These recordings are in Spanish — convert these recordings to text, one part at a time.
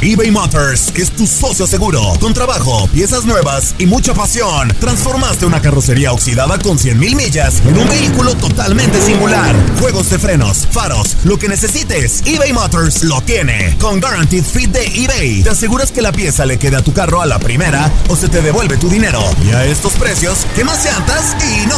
eBay Motors es tu socio seguro. Con trabajo, piezas nuevas y mucha pasión, transformaste una carrocería oxidada con 100 mil millas en un vehículo totalmente singular. Juegos de frenos, faros, lo que necesites, eBay Motors lo tiene. Con Guaranteed Fit de eBay, te aseguras que la pieza le quede a tu carro a la primera o se te devuelve tu dinero. Y a estos precios, ¿qué más llantas y no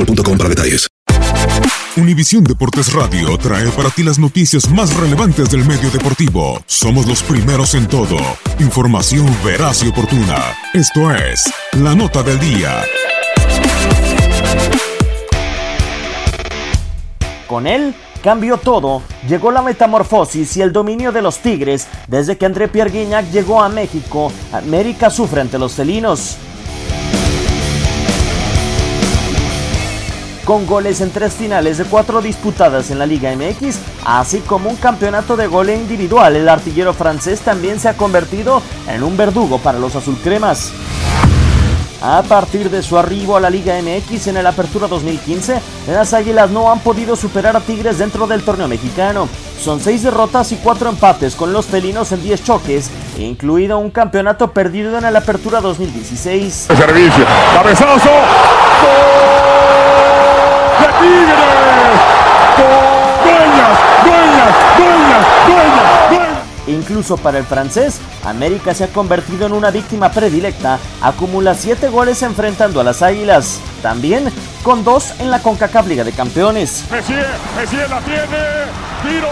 boostmobile.com para detalles. Univisión Deportes Radio trae para ti las noticias más relevantes del medio deportivo. Somos los primeros en todo. Información veraz y oportuna. Esto es La Nota del Día. Con él cambió todo, llegó la metamorfosis y el dominio de los Tigres desde que André Pierre Guignac llegó a México. América sufre ante los felinos. Con goles en tres finales de cuatro disputadas en la Liga MX, así como un campeonato de gol individual, el artillero francés también se ha convertido en un verdugo para los azulcremas. A partir de su arribo a la Liga MX en el Apertura 2015, las Águilas no han podido superar a Tigres dentro del torneo mexicano. Son seis derrotas y cuatro empates con los felinos en 10 choques, incluido un campeonato perdido en el Apertura 2016. Servicio, cabezazo, ¡Gol de Tigres! ¡Dueñas, dueñas, dueñas, dueñas, dueñas! Incluso para el francés, América se ha convertido en una víctima predilecta, acumula 7 goles enfrentando a las Águilas, también con 2 en la CONCACAF Liga de Campeones. Messier, Messier la tiene, tiro,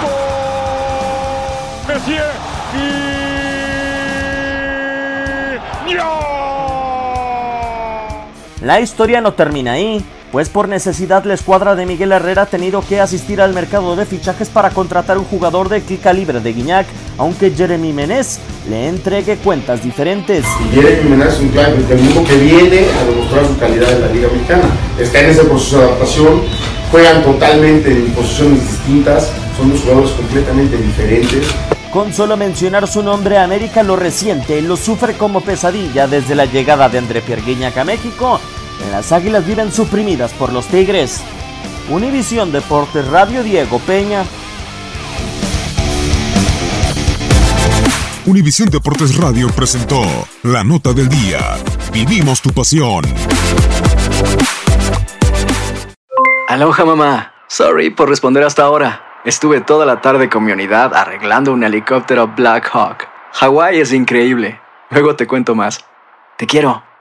gol, Messier y... La historia no termina ahí, pues por necesidad la escuadra de Miguel Herrera ha tenido que asistir al mercado de fichajes para contratar un jugador de calibre de Guiñac, aunque Jeremy Menez le entregue cuentas diferentes. Y Jeremy Menez es un mismo que viene a demostrar su calidad en la Liga Mexicana. Está en ese proceso de adaptación, juegan totalmente en posiciones distintas, son dos jugadores completamente diferentes. Con solo mencionar su nombre, América lo resiente, lo sufre como pesadilla desde la llegada de André Pierre Guiñac a México. Las águilas viven suprimidas por los tigres. Univisión Deportes Radio Diego Peña. Univisión Deportes Radio presentó La Nota del Día. Vivimos tu pasión. Aloha mamá. Sorry por responder hasta ahora. Estuve toda la tarde con mi unidad arreglando un helicóptero Black Hawk. Hawái es increíble. Luego te cuento más. Te quiero.